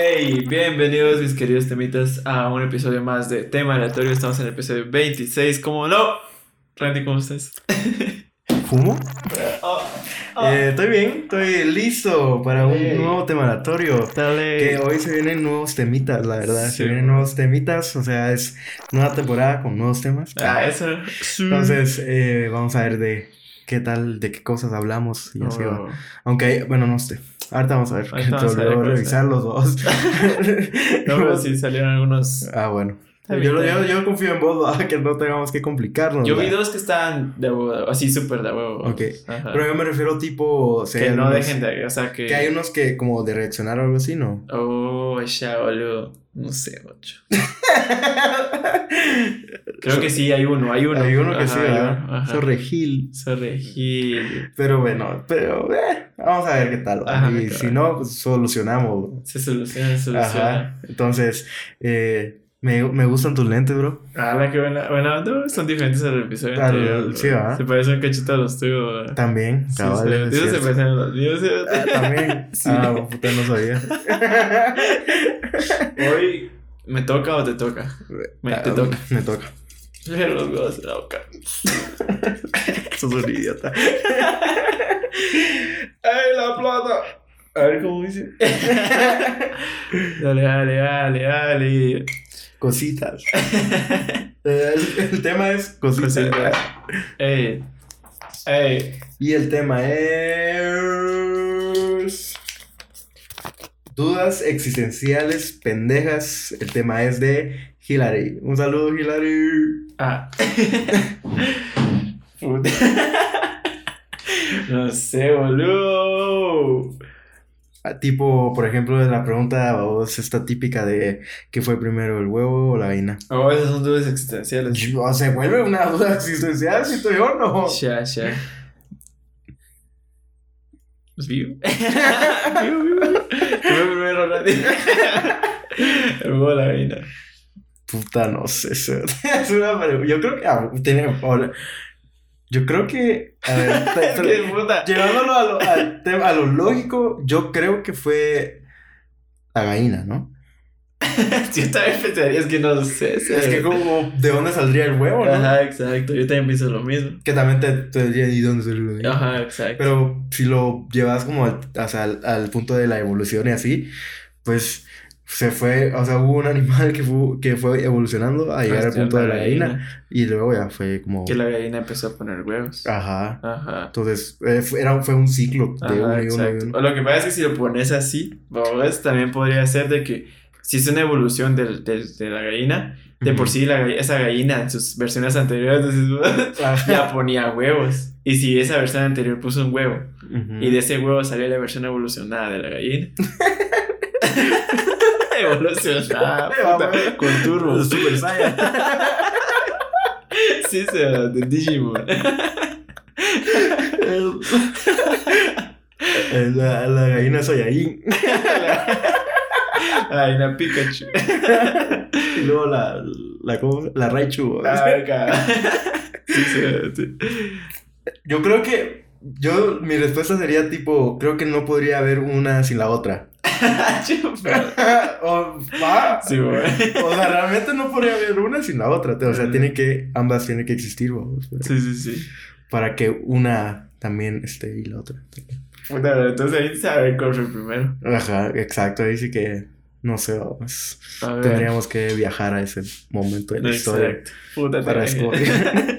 Hey, bienvenidos mis queridos temitas a un episodio más de Tema Aleatorio. Estamos en el episodio 26, ¿cómo no? Randy, ¿cómo estás? ¿Fumo? Oh, Eh, estoy bien, estoy listo para un nuevo tema aleatorio. dale. Que hoy se vienen nuevos temitas, la verdad. Sí. Se vienen nuevos temitas, o sea, es nueva temporada con nuevos temas. Ah, eso. Entonces, eh, vamos a ver de qué tal, de qué cosas hablamos y así va. Oh. Aunque, bueno, no sé. Ahorita vamos a ver. Ahorita vamos a ver revisar los dos. No, pero sí salieron algunos. Ah, bueno. Yo, yo, yo confío en vos, ¿verdad? que no tengamos que complicarnos. Yo vi ¿verdad? dos que estaban de huevo, así súper de huevo. Ok. Ajá. Pero yo me refiero tipo... o sea, que no algunos- dejen de. O sea, que. Que hay unos que como de reaccionar o algo así, ¿no? Oh, ya, boludo. No sé, ocho. Creo que sí, hay uno, hay uno. Hay uno que Ajá, sí, hay ¿verdad? Sorregil. Sorry, Gil. Pero bueno, pero eh, vamos a ver qué tal. y si no, pues solucionamos. Se soluciona, se soluciona. Ajá. Entonces, eh, me, me gustan tus lentes, bro. Ah, la que buena. Bueno, no, son diferentes al episodio anterior. sí. ¿verdad? Se parecen un cachito a los tuyos. bro. También, cabal, sí, se parecen a los míos. Ah, también. Sí. Ah, puta, no sabía. Hoy, ¿me toca o te toca? Me, te Ah, toca. Me toca. Pero los huevos de la boca. Sos un idiota. ¡Ay, la plata! A ver cómo dice. dale, dale, dale, dale. Cositas. El, el tema es cositas. Cositas. Ey. Ey. Y el tema es. Dudas existenciales pendejas. El tema es de Hilary. Un saludo, Hilary. Ah. Puta. No sé, boludo. Ah, Tipo, por ejemplo, la pregunta o es esta típica de ¿qué fue primero, el huevo o la gallina? Oh, esas son dudas existenciales. O se vuelve una duda existencial, si tú yo no. Ya, ya. ¿Es vivo? vivo, vivo. ¿Qué fue primero, Randy? El huevo o la gallina. Puta, no sé. Es es una pregunta. Yo creo que. ah, tiene-. Yo creo que. A ver, Es que puta. Llevándolo a lo, al tema- a lo lógico, yo creo que fue la gallina, ¿no? Yo también pensaría, es que no sé. Es que como, ¿de dónde saldría el huevo, no? Ajá, exacto. Yo también pienso lo mismo. Que también te, te diría, ¿y dónde salió la gallina? Ajá, exacto. Pero si lo llevas como al, o sea, al, al punto de la evolución y así, pues se fue, o sea, hubo un animal que fue, que fue evolucionando a llegar al punto de la gallina y luego ya fue como... Que la gallina empezó a poner huevos. Ajá. Ajá. Entonces, eh, fue, era, fue un ciclo de Ajá, uno y uno y uno. O lo que pasa es que si lo pones así, babos, también podría ser de que si es una evolución del- del- de, la gallina, de por sí la, esa gallina en sus versiones anteriores ya ponía huevos. Y si esa versión anterior puso un huevo Ujú. y de ese huevo salió la versión evolucionada de la gallina. evolucionada, puta, con turbo. Super Saiyan. Sí, se de Digimon. La, la gallina. Ay, la Pikachu. Y luego la, la, ¿cómo? la Raichu. Ah, sí, sí. Yo creo que, yo, mi respuesta sería tipo, creo que no podría haber una sin la otra. O, va. Sí, güey. O sea, realmente no podría haber una sin la otra. O sea, Mm. tiene que, ambas tienen que existir, vamos, Sí, sí, sí. para que una también esté y la otra. entonces ahí sabe cuál fue primero. Ajá, exacto. Ahí sí que, no sé, vamos. Tendríamos que viajar a ese momento de la historia. Exacto. Puta, Para escoger.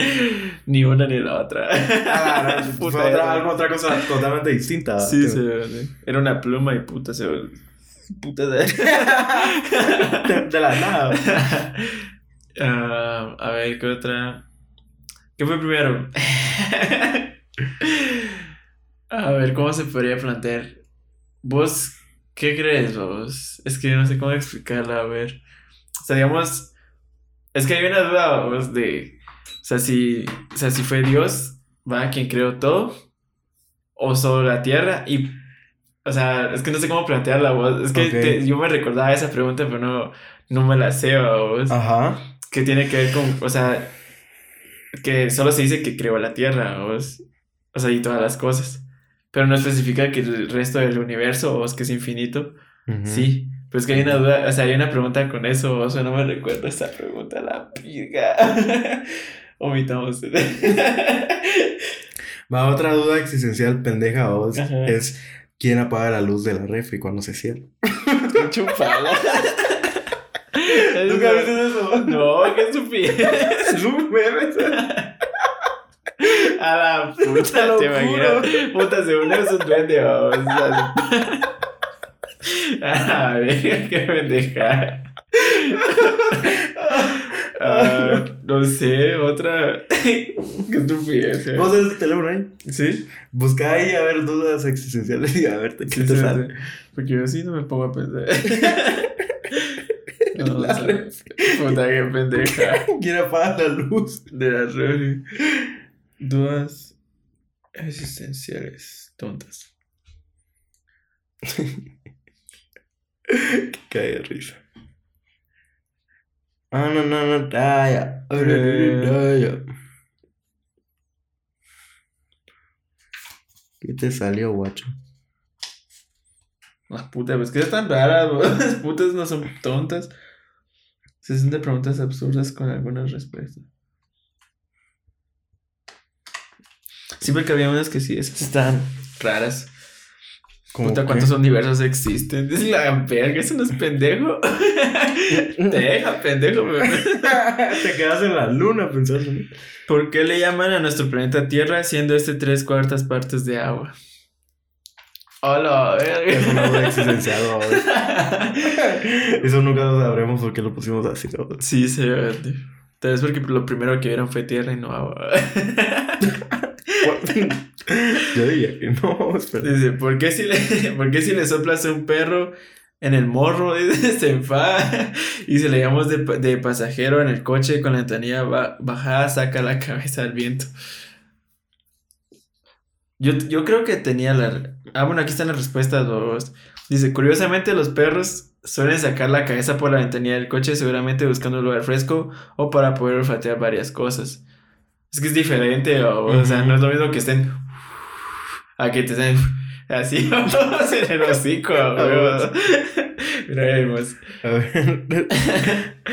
Ni una ni la otra. Ah, no, Puta, fue otra, algo, otra cosa totalmente distinta. Sí, sí, sí. Era una pluma y puta se Puta de... De, de la nada. Ah, a ver, ¿qué otra? ¿Qué fue primero? a ver, ¿cómo se podría plantear? ¿Vos qué crees, vos? Es que no sé cómo explicarla, a ver. O sea, digamos, es que hay una duda, vos, de... O sea, si, o sea, si fue Dios, ¿va? Quien creó todo, o solo la tierra, y... O sea, es que no sé cómo plantearla, vos. Es que te- yo me recordaba esa pregunta, pero no, no me la sé, vos Ajá. que tiene que ver con, o sea, que solo se dice que creó la Tierra, o, sea, y todas las cosas, pero no especifica que el resto del universo, o es que es infinito. Sí, pero es que hay una duda, o sea, hay una pregunta con eso, o sea, no me recuerdo esa pregunta, la piga. Omitamos. Va, otra duda existencial pendeja vos Ajá. es quién apaga la luz de la refri cuando se cierra. Chupala. ¿Nunca viste eso? No, qué estupidez. Es un meme. A la puta, Te te imaginas. Puta, según eso es un duende, vamos. A ver, qué pendeja. Ah, no sé, otra. Qué estupidez. eh. ¿Vos tenés el teléfono ahí? ¿Sí? Busca ahí a ver dudas existenciales y a ver qué Sí, te sí, sale. sí. Porque yo así no me pongo a pensar. No, La o sea, puta, qué pendeja. ¿Quién apaga la luz? De la refri. Dudas existenciales tontas. Cae de risa. Ah, no, no, no, ya. Ah, Eh. ¿Qué te salió, guacho? Las putas, pues que están raras, bro. Las putas no son tontas. Se hacen de preguntas absurdas con algunas respuestas. Sí, porque había unas que sí, esas están raras. ¿Cómo Puta, qué? ¿cuántos universos existen? Es la verga, eso no es pendejo. Te deja, pendejo. Te quedas en la luna pensando. ¿Por qué le llaman a nuestro planeta Tierra siendo este tres cuartas partes de agua? Hola, Es verga. existencial, ¿no? Eso nunca lo sabremos porque lo pusimos así, ¿no? Sí, sí, Tal vez porque lo primero que vieron fue tierra y no agua. Yo diría que no, espera. Dice, ¿por qué si le, ¿por si le soplas a un perro en el morro? Dice, se enfada. Y si le llamamos de, de pasajero en el coche con la ventanilla ba- bajada, saca la cabeza al viento. Yo, yo creo que tenía la... Ah, bueno, aquí están las respuestas dos. Dice, curiosamente los perros suelen sacar la cabeza por la ventanilla del coche, seguramente buscando un lugar fresco o para poder olfatear varias cosas. Es que es diferente, o, o sea, no es lo mismo que estén... A que te estén... Así, vamos en el hocico, huevos. Mira, ahí vamos. A ver.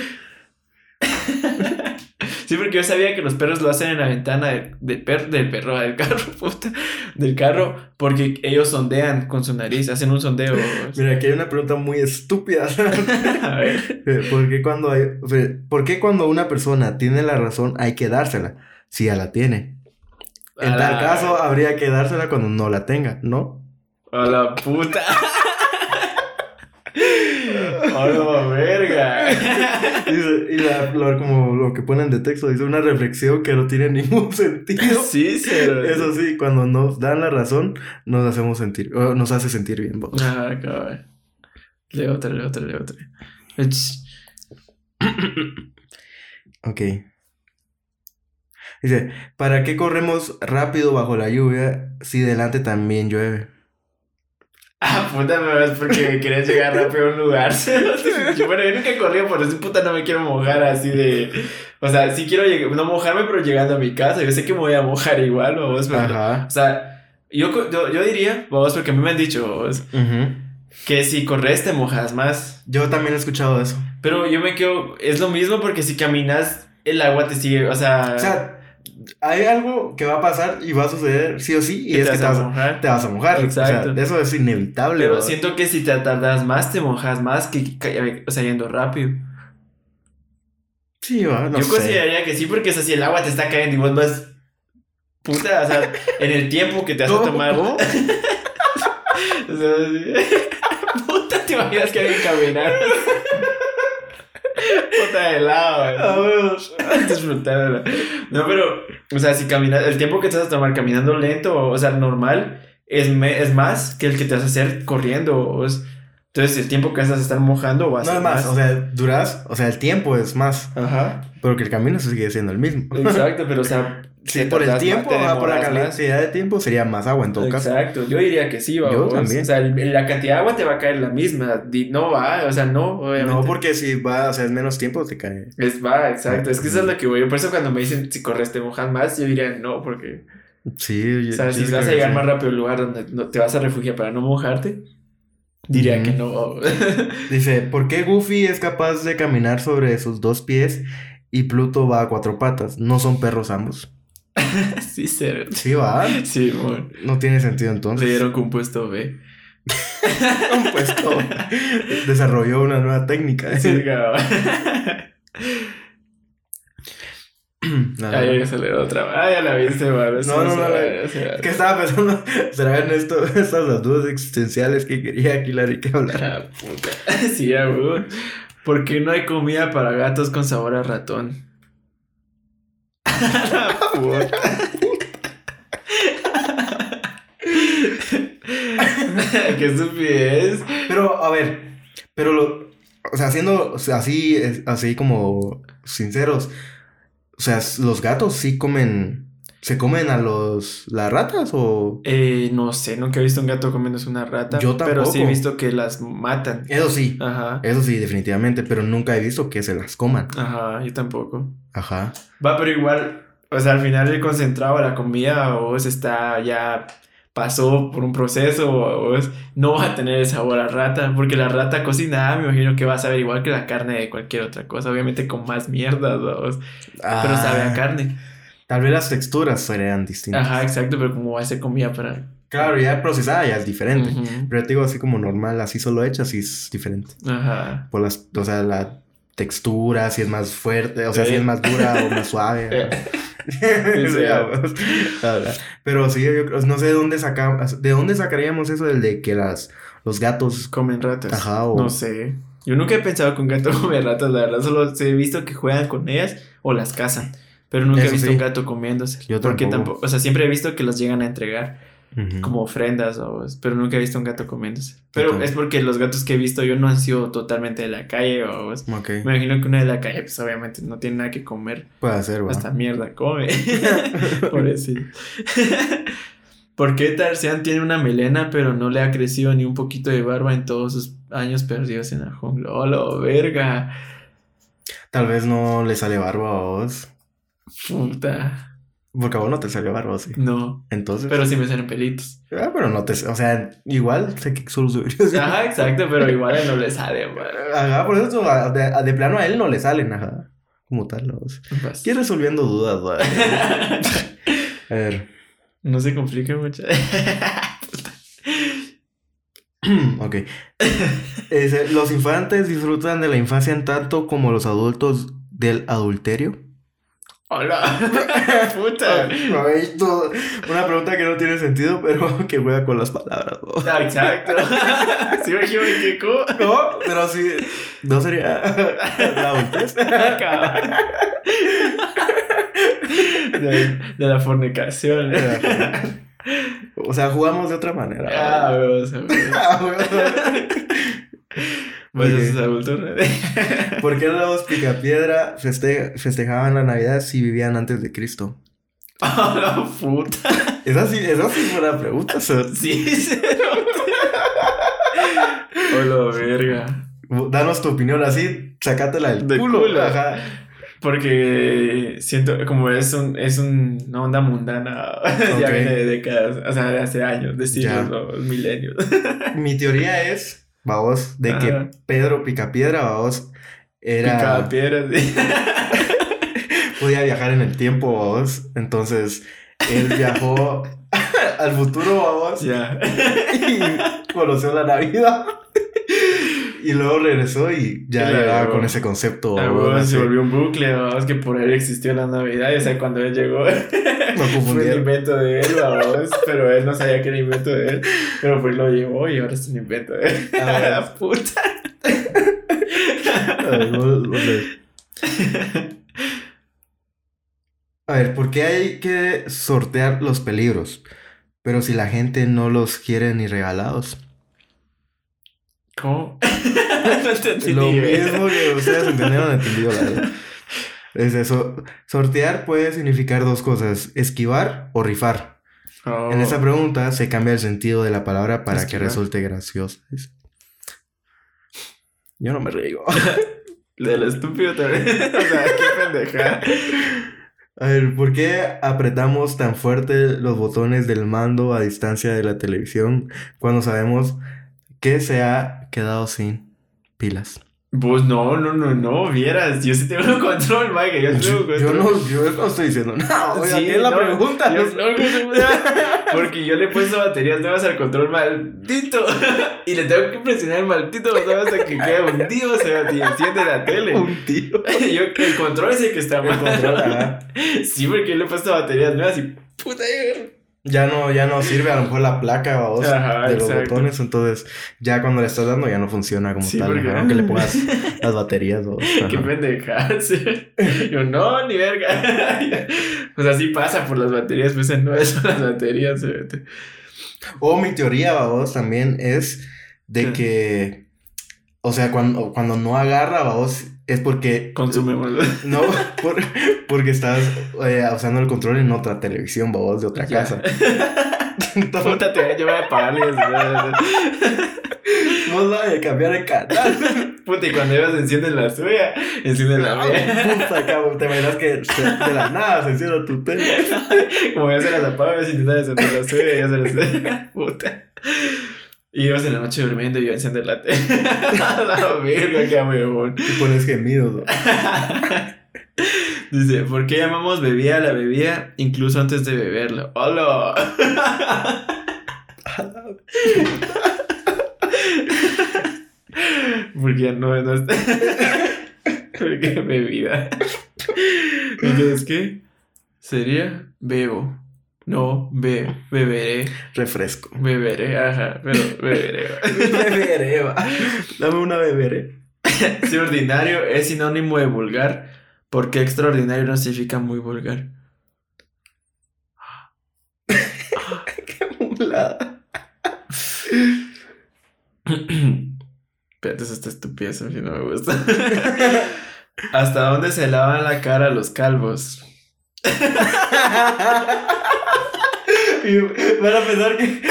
Sí, porque yo sabía que los perros lo hacen en la ventana del, del, per- del perro, del carro, puta, del carro, porque ellos sondean con su nariz, hacen un sondeo. Mira, aquí hay una pregunta muy estúpida. A ver. ¿Por qué cuando hay, ¿Por qué cuando una persona tiene la razón hay que dársela? Si ya la tiene. En A tal la- caso, habría que dársela cuando no la tenga, ¿no? A la puta. A la verga. Dice- y la, como lo que ponen de texto, dice una reflexión que no tiene ningún sentido. Sí, cero. Eso sí, cuando nos dan la razón, nos hacemos sentir, o nos hace sentir bien. vos. Ah, cabrón. Leo otra, leo otra, leo otra. Ok. Dice, ¿para qué corremos rápido bajo la lluvia si delante también llueve? Ah, puta, me vas porque querías llegar rápido a un lugar. Yo, bueno, yo nunca he corrido por eso, puta, no me quiero mojar así de. O sea, sí quiero llegar, no mojarme, pero llegando a mi casa. Yo sé que me voy a mojar igual, vos, pero. Ajá. O sea, yo, yo, yo diría, vos, porque a mí me han dicho, vos, que si corres te mojas más. Yo también he escuchado eso. Pero yo me quedo, es lo mismo porque si caminas, el agua te sigue, o sea. O sea, hay algo que va a pasar y va a suceder sí o sí, y es te que te vas vas, a mojar. te vas a mojar. Exacto. O sea, eso es inevitable. Pero siento que si te tardas más, te mojas más que, que- o sea, yendo rápido. Sí, va, no Yo sé. consideraría que sí, porque es así, el agua te está cayendo y vos vas. Puta, o sea, en el tiempo que te vas a tomar. O sea. Puta, te imaginas que alguien caminar. Puta de lado, A ver. Disfrutarla. No, pero, o sea, si caminas, el tiempo que te vas a tomar caminando lento, o sea, normal, es, me- es más que el que te vas a hacer corriendo. o entonces, el tiempo que vas a estar mojando va a No ser es más, o sea, duras, o sea, el tiempo es más, Ajá. pero que el camino se sigue siendo el mismo. Exacto, pero o sea, Sí, te por el tiempo, más, ajá, por la cantidad de tiempo sería más agua en todo caso. Exacto, yo diría que sí, Yo vamos. también. O sea, la cantidad de agua te va a caer la misma. No va, o sea, no, obviamente. No, porque si va, o sea, es menos tiempo, te cae. Es va, exacto. Es que eso es lo que voy. Por eso cuando me dicen si corres te mojas más, yo diría no, porque. Sí, O sea, si vas a sí. llegar más rápido al lugar donde no- te vas a refugiar para no mojarte, Diría que no. Dice, ¿por qué Goofy es capaz de caminar sobre sus dos pies y Pluto va a cuatro patas? ¿No son perros ambos? sí, cero. Sí, va. Sí, bueno. No tiene sentido Le entonces. dieron compuesto B. Pues todo. Desarrolló una nueva técnica. Sí. Nada. Ahí se le otra. Ah, ya la viste, mano. No, no, no, que estaba pensando, ¿serán esto, estas las dudas existenciales que quería aquí Larry que hablar? Ah, puta. Sí, ya, güey. ¿Por qué no hay comida para gatos con sabor a ratón? La puta. Qué estupidez. Pero, a ver, pero lo, o sea, siendo o sea, así, así como sinceros, o sea, los gatos sí comen, ¿se comen a los, las ratas o...? Eh, no sé, nunca he visto un gato comiéndose una rata. Yo Pero sí he tampoco. visto que las matan. Eso sí, Ajá. eso sí, definitivamente, pero nunca he visto que se las coman. Ajá, yo tampoco. Ajá. Va, pero igual, o sea, al final el concentrado de la comida o se está ya pasó por un proceso o es- no va a tener el sabor a rata, porque la rata cocinada me imagino que va a saber igual que la carne de cualquier otra cosa, obviamente con más mierda, pero sabe a Ah, carne. Tal vez las texturas serían distintas. Ajá, exacto, pero como va a ser comida para... Claro, ya procesada ya es diferente. Ujú. Pero te digo así como normal, así solo hecha, sí es diferente. Ajá. Por las, o sea, la textura, si es más fuerte, o sea, si es más dura o más suave. Sí, Sí. Pero sí, yo creo- no sé de dónde sacamos, de dónde sacaríamos eso del de que las, los gatos, Comen ratas. Ajá, o- No sé. Yo nunca he pensado que un gato come ratas, la verdad. Solo he visto que juegan con ellas o las cazan. Pero nunca he visto sí. un gato comiéndose. Yo Porque tampoco. tampoco. O sea, siempre he visto que los llegan a entregar Como ofrendas, o, pero nunca he visto un gato comiéndose. Pero es porque los gatos que he visto yo no han sido totalmente de la calle. O, Ok, me imagino que uno de la calle, pues obviamente no tiene nada que comer. puede ser, va. Hasta mierda come. Por eso. ¿Por qué Tarzán tiene una melena pero no le ha crecido ni un poquito de barba en todos sus años perdidos en la jungla? ¡Hola, verga! Tal vez no le sale barba a vos. Puta. Porque a vos no te salió barba, sí. No. Entonces. Pero sí me salen pelitos. Ah, pero no te. O sea, igual sé que solo subiría. Ajá, exacto, pero igual a él no le sale, man. Ajá, por eso a- de, a- de plano a él no le salen, ajá. Como tal, ¿no? Vas. Estoy resolviendo dudas, güey. A ver. No se complica mucho. ok. Los infantes disfrutan de la infancia en tanto como los adultos del adulterio. Hola. Puta. Una pregunta que no tiene sentido, pero que juega con las palabras. ¿no? Ah, Exacto. Sí me imagino que. No, pero sí. No sería la adultez. De, de la fornicación. O sea, jugamos de otra manera. Ah, ver. Ah, adulto. ¿Por qué los picapiedra feste- festejaban la Navidad si vivían antes de Cristo? ¡A la puta! Esa sí, esa sí fue una pregunta, Sir. Sí. Hola, verga. Danos tu opinión así, sacátela del De culo. culo. Ajá. Porque siento, como es un, es un, una onda mundana, ya viene de décadas, o sea, de hace años, de siglos milenios. Mi teoría es, vamos, de que. Pedro Picapiedra, vamos, era... Picaba piedras. sí. podía viajar en el tiempo, vamos. Entonces, él viajó al futuro, vamos. ya. y conoció la Navidad. Y luego regresó y ya llegaba con ese concepto. Se volvió un bucle, vamos, que por él existió la Navidad, o sea, cuando él llegó fue confundieron. invento de él, vamos, pero él no sabía que era invento de él, pero pues lo llevó y ahora es un invento de él. Ah, la puta. A ver, no- no sé. A ver, ¿por qué hay que sortear los peligros? Pero si la gente no los quiere ni regalados. ¿Cómo? no entendí Lo mismo que ustedes entendieron, entendido la verdad. Es eso. Sortear puede significar dos cosas: esquivar o rifar. Oh. En esta pregunta se cambia el sentido de la palabra para que resulte graciosa. Es- Yo no me río. Del estúpido también. o sea, qué pendeja. A ver, ¿por qué apretamos tan fuerte los botones del mando a distancia de la televisión cuando sabemos que se ha quedado sin pilas. Pues no, no, no, no, vieras, yo sí tengo control, Mike, yo tengo control. yo no, yo no estoy diciendo nada. Oiga, Sí, ¿qué es la no, pregunta? yo- porque yo le he puesto baterías nuevas al control maldito y le tengo que presionar el maldito botón hasta que quede hundido, o sea, y enciende la tele. Un tío. Yo, el control es el que está mal. control, ajá. Sí, porque yo le he puesto baterías nuevas y puta. yo- Ya no, ya no sirve a lo mejor la placa o de los exacto. botones, entonces ya cuando le estás dando ya no funciona como Sí, tal, porque- aunque le pongas las baterías o... Qué ajá. pendeja. sí. Yo, no, ni verga. Pues así pasa por las baterías, pues no son las baterías. O mi teoría, vos, también es de que, o sea, cuando, cuando no agarra, vos, es porque... Consumemos. No, por- porque estás eh, usando el control en otra televisión, vos, de otra Ya. casa. Entonces, Puta, te yo voy a apagarle eso. vos vas a cambiar de canal. Puta, y cuando ellos encienden la suya, encienden la mía. Puta, cabrón, te imaginas que se- de la nada se encienda tu tele. Como ya se las apago, si intentan encender la suya, ya se las. Puta. Y ibas en la noche durmiendo y yo a encender la tele. La verga, qué huevón. Y pones gemidos, ¿no? Dice, ¿por qué llamamos bebida a la bebida incluso antes de beberla? ¡Hola! Porque no, no está. Porque bebida. Entonces, ¿qué? Sería bebo. No, be, beberé, Refresco. beberé, ajá, pero beberé. beberé, va. Dame una beberé. Si ordinario es sinónimo de vulgar, ¿por qué extraordinario no significa muy vulgar? Mulada. Espérate, eso está estupidez, a mí no me gusta. ¿Hasta dónde se lavan la cara los calvos? Y van a pensar que,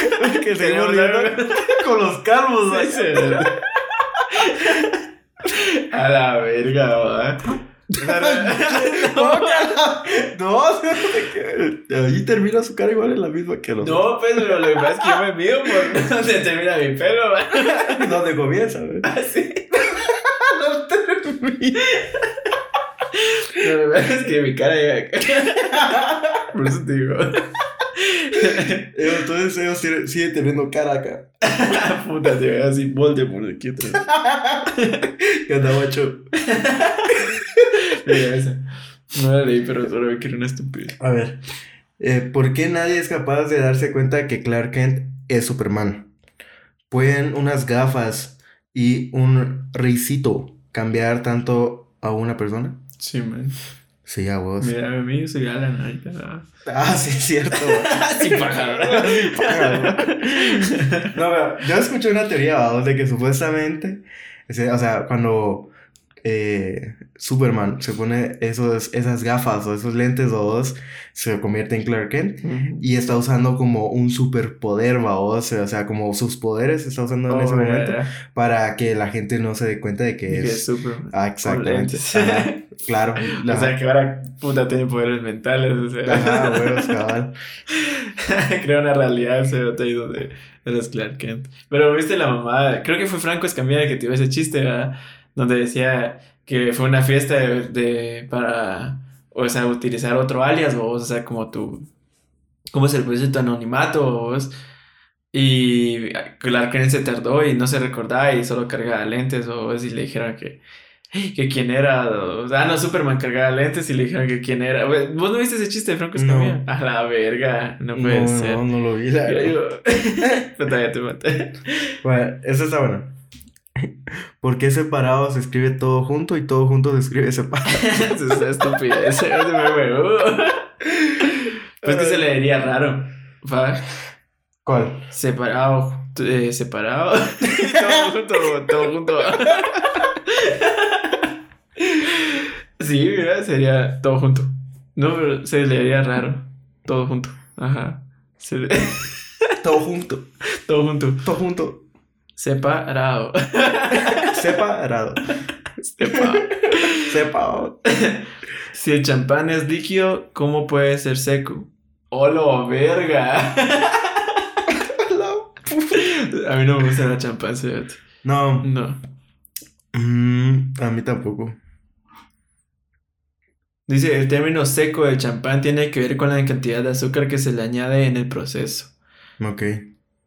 que seguimos con los calvos, ¿va? Sí, sí. A la verga. No, no, no, ahí termina su cara igual en la misma que los No, pues, pero lo que pasa es que yo me mido por donde termina mi pelo, ¿va? donde comienza, güey. Así. No termina. Que pasa es que mi cara llega acá. Por eso te digo. Entonces ellos siguen, siguen teniendo cara acá. Puta, te veo así, Voldemort aquí atrás. Hecho. Mira esa. No la leí, pero solo vi que era una estupidez. A ver. eh, ¿Por qué nadie es capaz de darse cuenta que Clark Kent es Superman? ¿Pueden unas gafas y un risito cambiar tanto a una persona? Sí, man. Sí, a vos. Mira, a mí Alan ahorita. ¿no? Ah, sí, es cierto. Sí, pájaro. Sí, pájaro. No, pero yo escuché una teoría, vamos, de que supuestamente, ese- o sea, cuando eh, Superman se pone esos, esas gafas o esos lentes dos, se convierte en Clark Kent y está usando como un superpoder, vamos, o sea, como sus poderes está usando en ese Oh, momento para que la gente no se dé cuenta de que Y que es es... Superman. Ah, exactamente. claro. O sea, que ahora puta tiene poderes mentales. O sea, Ajá, huevos, cabal. crea una realidad ese ahí donde eres Clark Kent. Pero viste la mamada, creo que fue Franco Escamilla que tiró ese chiste, ¿verdad? Donde decía que fue una fiesta de, de- para, o sea, utilizar otro alias, o sea, como tu, ¿cómo se le puede decir? Tu anonimato, vos. Y Clark Kent se tardó y no se recordaba y solo cargaba lentes, o y le dijeron que, que quién era, o sea, no, Superman cargaba lentes y le dijeron que quién era. ¿Vos no viste ese chiste de Franco No. Escamilla? A la verga, no puede No, ser. no, no lo vi. la Yo te maté. Bueno, eso está bueno. ¿Por qué separado se escribe todo junto y todo junto se escribe separado? Eso es estúpido. Ese ese me huevo. Pues que se le diría raro. Va, ¿Cuál? separado. eh, separado. todo junto, todo junto. Sí, mira, sería todo junto. No, pero se le diría raro. Todo junto. Ajá. Se le- Todo junto. Todo junto. Todo junto. Separado. Separado. Separado. Separado. Si el champán es líquido, ¿cómo puede ser seco? ¡Holo, verga! A mí no me gusta la champán, fíjate. No, No. mm, a mí tampoco. Dice, el término seco del champán tiene que ver con la cantidad de azúcar que se le añade en el proceso. Ok.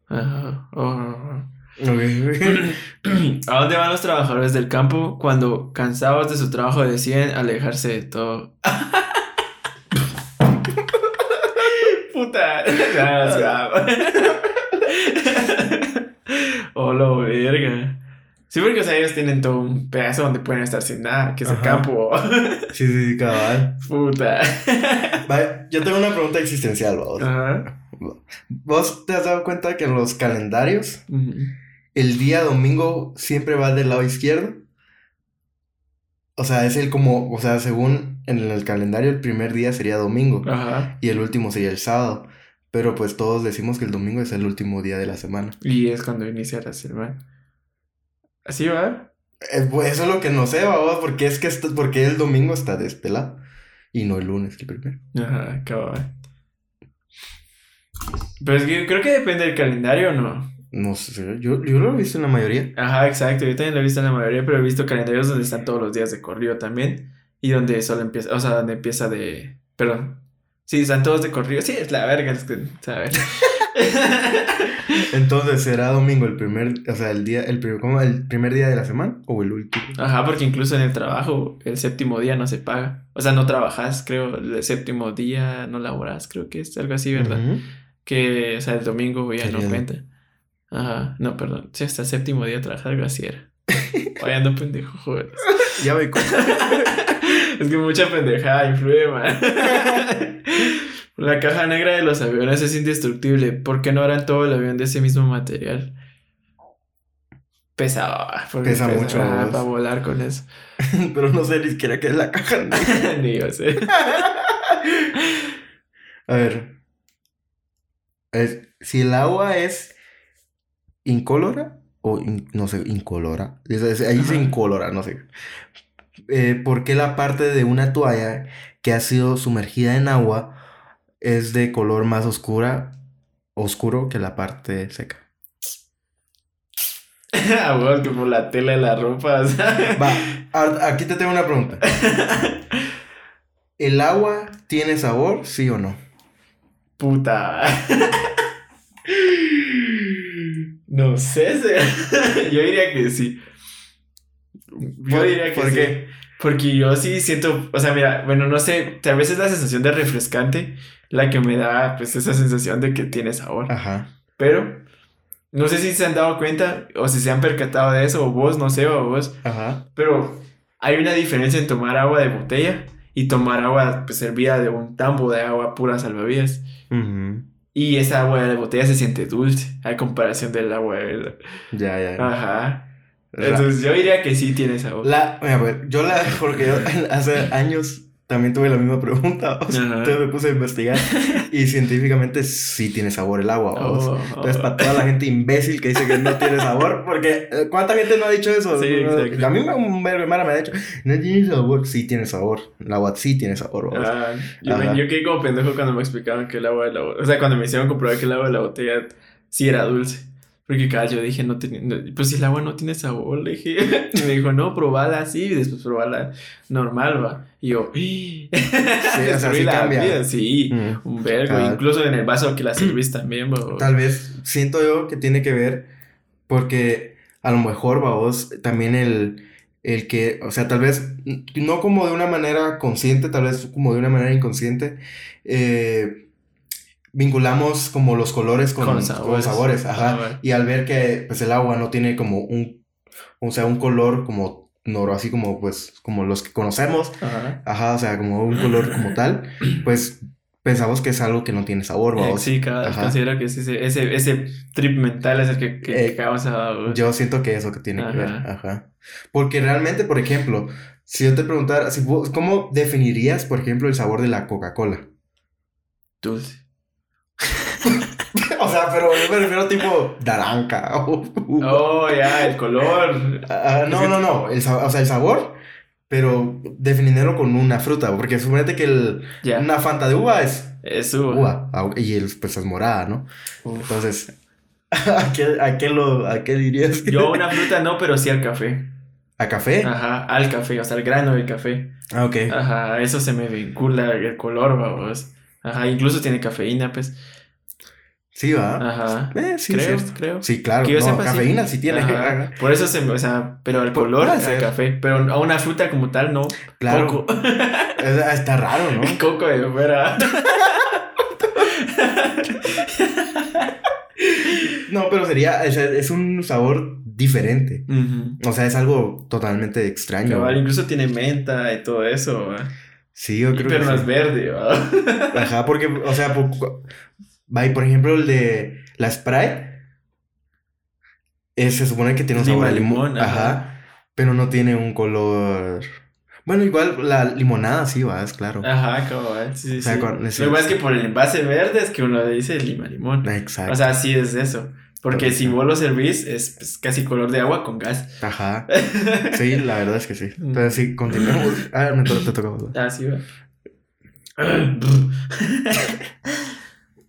Ajá. Oh. Ok. ¿A dónde van los trabajadores del campo cuando, cansados de su trabajo, deciden alejarse de todo? Puta. Hola, verga. Sí, porque o sea, ellos tienen todo un pedazo donde pueden estar sin nada, que es el Ajá. campo. Sí, sí, cabal. Puta. Vale, yo tengo una pregunta existencial, vos. Ajá. ¿Vos te has dado cuenta que en los calendarios Ujú. el día domingo siempre va del lado izquierdo? O sea, es el como, o sea, según en el calendario el primer día sería domingo Ajá. y el último sería el sábado. Pero pues todos decimos que el domingo es el último día de la semana. Y es cuando inicia la semana. ¿Así va? Eh, pues eso es lo que no sé, porque es que esto, porque el domingo está despelado y no el lunes el primero. Ajá, cabal. Pero es que yo creo que depende del calendario, ¿no? No sé, yo, yo lo he visto en la mayoría. Ajá, exacto. Yo también lo he visto en la mayoría, pero he visto calendarios donde están todos los días de corrido también. Y donde solo empieza, o sea, donde empieza de. Perdón. Sí, están todos de corrido. Sí, es la verga, es que, ¿sabes? Entonces, ¿será domingo el primer, o sea, el día, el primer, ¿cómo? ¿El primer día de la semana o el último? Ajá, porque incluso en el trabajo, el séptimo día no se paga. O sea, no trabajas, creo. El séptimo día no laboras, creo que es algo así, ¿verdad? Ujú. Que, o sea, el domingo ya no cuenta. Ajá, no, perdón. Sí, hasta el séptimo día trabajar, algo así era. Ando pendejo, joder. Ya me cu- Es que mucha pendejada influye, man. La caja negra de los aviones es indestructible. ¿Por qué no harán todo el avión de ese mismo material? Pesa, porque Pesa mucho, para volar con eso. Pero no sé ni siquiera qué es la caja. negra. Ni yo sé. A ver. Es- si el agua es incolora o in- no sé, incolora. Es- es- ahí dice Ajá. incolora, no sé. Eh, ¿por qué la parte de una toalla que ha sido sumergida en agua es de color más oscura, oscuro que la parte seca? Ah, bueno, que por la tela de la ropa. Va, aquí te tengo una pregunta. ¿El agua tiene sabor, sí o no? Puta. No sé, yo diría que sí. Yo ¿Por- diría que por sí. qué? Porque yo sí siento, o sea, mira, bueno, no sé, tal vez es la sensación de refrescante la que me da, pues, esa sensación de que tiene sabor. Ajá. Pero, no sé si se han dado cuenta o si se han percatado de eso, o vos, no sé, o vos, Ajá. pero hay una diferencia en tomar agua de botella y tomar agua, pues, servida de un tambo de agua pura salvavidas. Ujú. Y esa agua de botella se siente dulce a comparación del agua de... Ya, ya. Ajá. Ra- Entonces yo diría que sí tiene sabor. La, a ver, yo la, porque yo hace años también tuve la misma pregunta, o sea, entonces me puse a investigar y científicamente sí tiene sabor el agua, vamos. Oh, Entonces, oh. para toda la gente imbécil que dice que no tiene sabor, porque eh, ¿cuánta gente no ha dicho eso? Sí. A mí un verbo me ha dicho, no tiene sabor, sí tiene sabor, el agua sí tiene sabor, vamos. Ah, yo, me- yo quedé como pendejo cuando me explicaban que el agua de la botella. O sea, cuando me hicieron comprobar que el agua de la botella sí era dulce. Porque cada yo dije, no tiene. no- pues si el agua no tiene sabor, le dije. Y me dijo, no, probala así y después probala normal, va. Y yo, sí, o sea, sí cambia. Sí, Mm. un vergo. Incluso en el vaso que la servís también, va. Tal vez siento yo que tiene que ver porque a lo mejor, vos, también el, el que, o sea, tal vez no como de una manera consciente, tal vez como de una manera inconsciente, eh, vinculamos como los colores con, Con con sabores. sabores, ajá. Y al ver que pues el agua no tiene como un, o sea, un color como noro, así como pues como los que conocemos, Ajá. ajá, o sea, como un color como tal, pues pensamos que es algo que no tiene sabor, Eh, vamos. sí, cada Ajá. considero que es ese, ese, ese trip mental es el que, que, Eh, que causa. Yo siento que eso que tiene que ver, Ajá. Porque realmente, por ejemplo, si yo te preguntara, si vos- ¿cómo definirías, por ejemplo, el sabor de la Coca-Cola? Dulce. o sea, pero yo me refiero tipo naranja. Oh, ya, el color. Ah, no, no, no, el, o sea, el sabor, pero definiéndolo con una fruta, porque suponete que el, una Fanta de uva es Es uva. uva, ah, y el, pues es morada, ¿no? Uf. Entonces, ¿A qué, a qué lo, a qué dirías? Yo una fruta no, pero sí al café. ¿A café? Ajá, al café, o sea, al grano del café. Ah, ok. Ajá, eso se me vincula el color, vamos. Ajá, incluso tiene cafeína, pues. Sí, va. Ajá. Eh, sí, creo, sí. creo. Sí, claro. Que yo no, sepa, sí. cafeína sí, tiene. Ajá. Por eso se me, o sea, pero el color al ser. café. Pero a una fruta como tal, no. Claro. Coco. Es- Está raro, ¿no? Coco de fuera. No, pero sería, es, es un sabor diferente. O sea, es algo totalmente extraño. Cabal, incluso tiene menta y todo eso, ¿va? Sí, yo creo pero que no sí. es verde. Ajá, porque, o sea, por, por ejemplo, el de la Sprite, eh, se supone que tiene un sabor a limón, ajá, ajá. pero no tiene un color. Bueno, igual la limonada sí va, es claro. Ajá, cabal, sí, sí, O sea, sí. con- Lo que pasa es que por el envase verde es que uno dice lima limón. Exacto. O sea, sí es eso. Porque si vos lo servís, es pues, casi color de agua con gas. Ajá. Sí, la verdad es que sí. Mm. Entonces sí, continuamos. Ah, me to- te toca. ¿verdad? Ah, sí, va.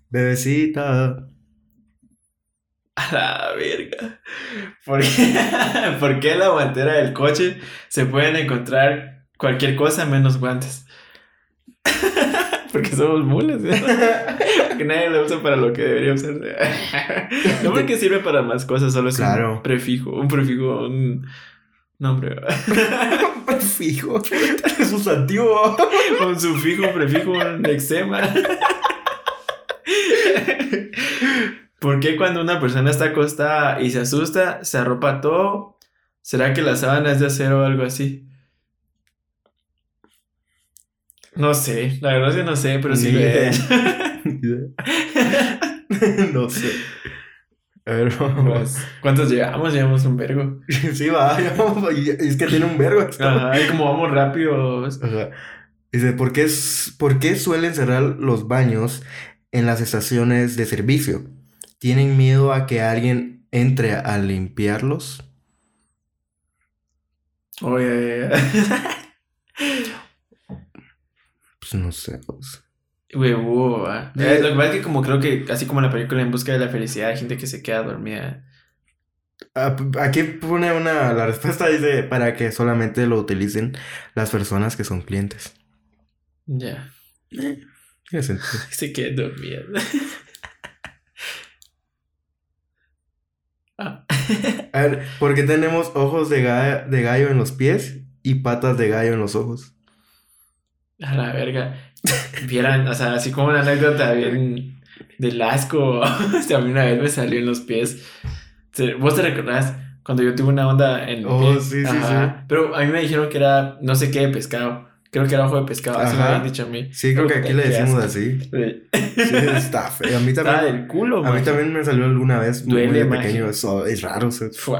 Bebecita. A la verga. ¿Por qué, ¿Por qué en la guantera del coche se pueden encontrar cualquier cosa menos guantes? Porque somos mulas, ¿eh? Porque nadie lo usa para lo que debería usarse. No porque sirve para más cosas, solo es Claro. un prefijo, un prefijo, un nombre. Fijo. Es sustantivo. Un sufijo, un prefijo, un eczema. ¿Por qué cuando una persona está acostada y se asusta, se arropa todo? ¿Será que la sábana es de acero o algo así? No sé, la verdad es que no sé, pero sí no sé. A ver, vamos. Pues, ¿Cuántos llevamos? Llevamos un vergo. Sí, va. Es que tiene un vergo. Ajá, y como vamos rápido. Ajá. Dice, ¿por qué, es- ¿por qué suelen cerrar los baños en las estaciones de servicio? ¿Tienen miedo a que alguien entre a limpiarlos? Oye, Pues no sé. pues. Huevo. Eh. Eh, Lo que pasa es que como creo que, así como en la película En Busca de la Felicidad, hay gente que se queda dormida. Ah, Aquí pone una, la respuesta dice para que solamente lo utilicen las personas que son clientes. Ya, Tiene sentido. se queda dormida. Ah. A ver, ¿por qué tenemos ojos de, ga- de gallo en los pies y patas de gallo en los ojos? A la verga. Vieran, o sea, así como una anécdota bien del asco. O sea, a mí una vez me salió en los pies. ¿Vos te recordás? Cuando yo tuve una onda en el Oh, pie? sí, sí, Ajá. Pero a mí me dijeron que era no sé qué de pescado. Creo que era ojo de pescado, así me Ajá. habían dicho a mí. Sí, creo que aquí le decimos así. Sí. Sí, está feo. A mí también, del culo, a mí maje. también me salió alguna vez muy Duele, maje. pequeño. Eso es raro. o sea, Fue,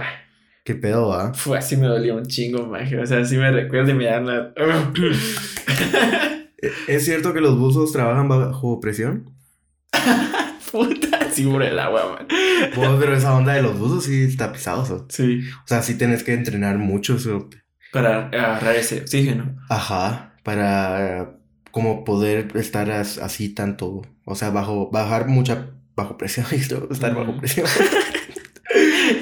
¿Qué pedo, va? fue así me dolió un chingo, maje. O sea, así me recuerdo y me dan la... ¿E- ¿Es cierto que los buzos trabajan bajo presión? Puta, sí por el agua, man. Vos, pero esa onda de los buzos sí está pesado. O sea, Sí. o sea, sí tenés que entrenar mucho. o sea, Para agarrar ese oxígeno. Ajá, para como poder estar as- así tanto, o sea, bajo, bajar mucha, bajo presión, estar bajo Ujú. presión.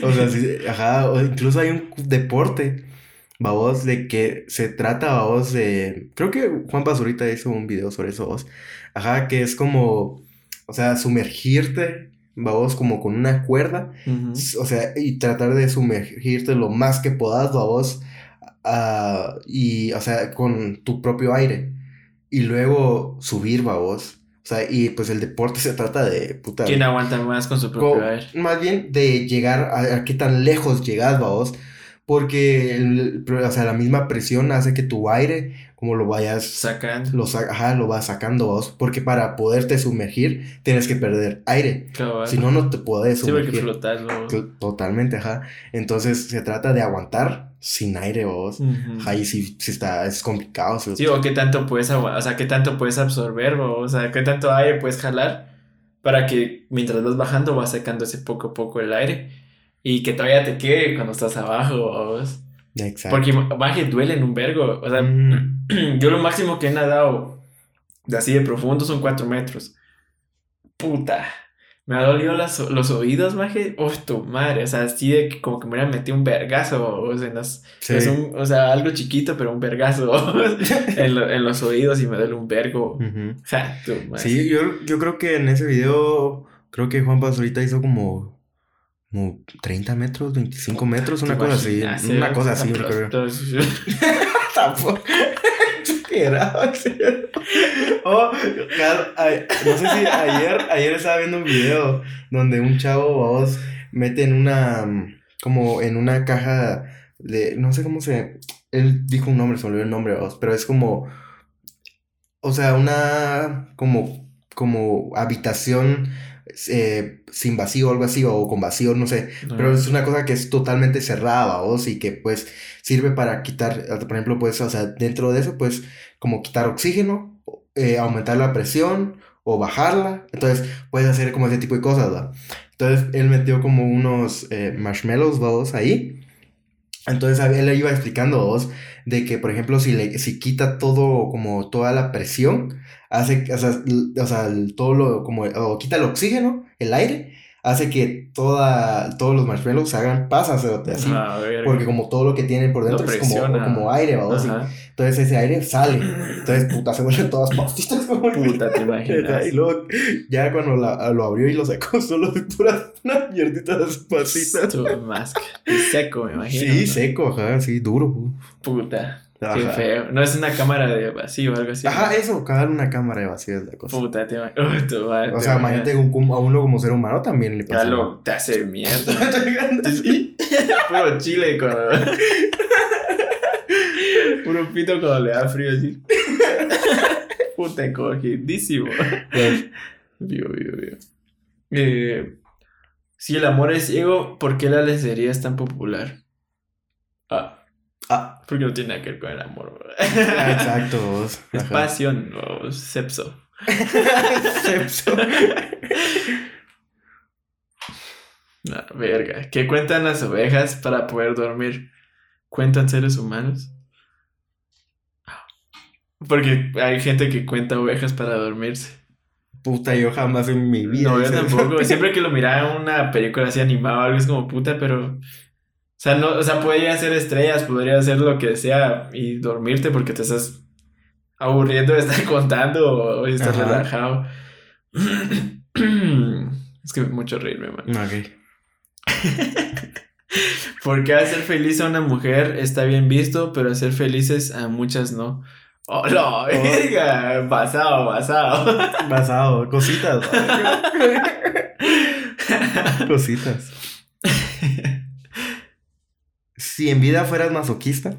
O sea, sí, ajá, o incluso hay un deporte, babos, de que se trata, babos, de, creo que Juan Pazurita hizo un video sobre eso, babos, ajá, que es como, o sea, sumergirte, babos, como con una cuerda, o sea, y tratar de sumergirte lo más que puedas, babos, ah, y, o sea, con tu propio aire. Y luego subir, babos. O sea, y pues el deporte se trata de, puta, ¿Quién aguanta más con su propio aire? más bien de llegar a, a qué tan lejos llegas, babos. Porque, el- o sea, la misma presión hace que tu aire, como lo vayas Sacando. lo, sa- ajá, lo vas sacando vos, porque para poderte sumergir tienes que perder aire. Si no, no te puedes Sí, sumergir. flotas, ¿no? Cl- Totalmente, ajá. Entonces se trata de aguantar sin aire vos. Ujú. Ajá, y si, si está, es complicado. Sí, o qué tanto puedes o sea, qué tanto puedes absorber, o, o sea, qué tanto aire puedes jalar para que mientras vas bajando vas sacando ese poco a poco el aire y que todavía te quede cuando estás abajo, vos. Exacto. Porque baje duele en un vergo, o sea, Mm, yo lo máximo que he nadado de así de profundo son 4 metros. Puta, Me ha dolido las- los oídos, maje. Uf, tu madre. O sea, así de que como que me hubiera metido un vergazo. O sea, las- Sí. es un- o sea, algo chiquito, pero un vergazo en, lo- en los oídos y me duele un vergo. Ujú. Ja, tu madre. Sí, yo, yo creo que en ese video, creo que Juan Pazurita hizo como, como 30 metros, 25 metros, una ¿Te cosa así. Una eh? cosa así, yo creo. Tampoco. Oh, no sé si ayer, ayer estaba viendo un video donde un chavo, vamos, mete en una, mm, como en una caja de, no sé cómo se, él dijo un nombre, se me olvidó el nombre, vamos, pero es como, o sea, una, como, como habitación eh, sin vacío o algo así, o con vacío, no sé, pero es una cosa que es totalmente cerrada, vos, y que pues sirve para quitar, por ejemplo, pues, o sea, dentro de eso, pues, como quitar oxígeno, eh, aumentar la presión o bajarla. Entonces, puedes hacer como ese tipo de cosas, ¿verdad? Entonces, él metió como unos eh, marshmallows, vos, ahí. Entonces, a- él le iba explicando, vos, de que, por ejemplo, si, le, si quita todo, como toda la presión, hace, o sea, o sea, el- todo lo, como, o quita el oxígeno, el aire, hace que toda, todos los marshmallows se hagan pasas, así. Verga. Porque como todo lo que tienen por dentro es como, como aire, vamos. Ajá. Entonces ese aire sale. Entonces, puta, se vuelven todas pastitas. como Puta, te imaginas. Y luego, ya cuando la- lo abrió y lo sacó, solo puras unas mierditas pastitas. Y seco, me imagino. Sí, ¿no? seco, ajá, sí, duro. Puta. Qué Ajá. feo. No es una cámara de vacío o algo así. Ajá, eso, cagar una cámara de vacío es la cosa. Puta, te tu madre, O te sea, imaginas. imagínate un- a uno como ser humano también le Ya pasa. lo te hace mierda. Puro chile cuando. Puro pito cuando le da frío así. Puta, encogidísimo. Vivo, vivo, vivo. Eh, si el amor es ciego, ¿por qué la lencería es tan popular? Ah, Ah, porque no tiene nada que ver con el amor. bro. exacto. vos. Es Ajá. pasión o sepso. Sepso. No, verga. ¿Qué cuentan las ovejas para poder dormir? ¿Cuentan seres humanos? Porque hay gente que cuenta ovejas para dormirse. Puta, yo jamás en mi vida. No, yo tampoco. Siempre que lo miraba en una película así animada o algo, es como puta, pero. O sea, no, o sea, podría ser estrellas, podría ser lo que sea y dormirte porque te estás aburriendo de estar contando o estás Ajá. relajado. es que mucho reírme, man. Ok. Porque hacer feliz a una mujer está bien visto, pero hacer felices a muchas no. ¡Oh, no! verga! Pasado, pasado. Basado, cositas. cositas. Si en vida fueras masoquista,